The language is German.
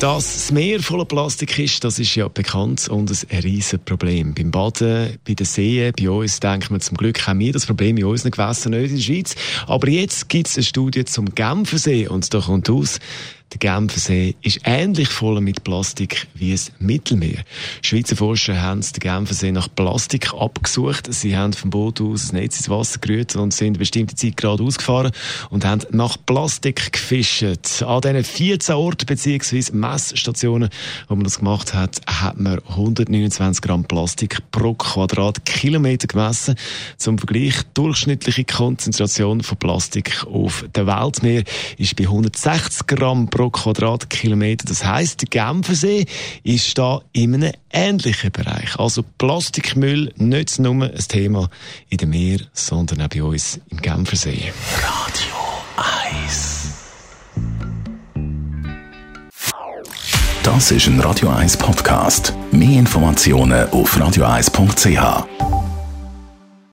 dass das Meer voller Plastik ist, das ist ja bekannt und ein riesen Problem. Beim Baden, bei den Seen, bei uns denken wir zum Glück haben wir das Problem in unseren Gewässern nicht in der Schweiz. Aber jetzt gibt es eine Studie zum Genfersee und da kommt aus, der Genfersee ist ähnlich voll mit Plastik wie das Mittelmeer. Schweizer Forscher haben den Genfersee nach Plastik abgesucht. Sie haben vom Boot aus das Netz ins Wasser gerührt und sind eine bestimmte Zeit gerade ausgefahren und haben nach Plastik gefischt. An diesen 14 Orten bzw. Messstationen, wo man das gemacht hat, hat man 129 Gramm Plastik pro Quadratkilometer gemessen. Zum Vergleich, die durchschnittliche Konzentration von Plastik auf dem Weltmeer ist bei 160 Gramm pro pro Quadratkilometer. Das heißt, der Genfersee ist da in einem ähnlichen Bereich. Also Plastikmüll nicht nur ein Thema in dem Meer, sondern auch bei uns im Genfersee. Radio 1 Das ist ein Radio 1 Podcast. Mehr Informationen auf radio1.ch.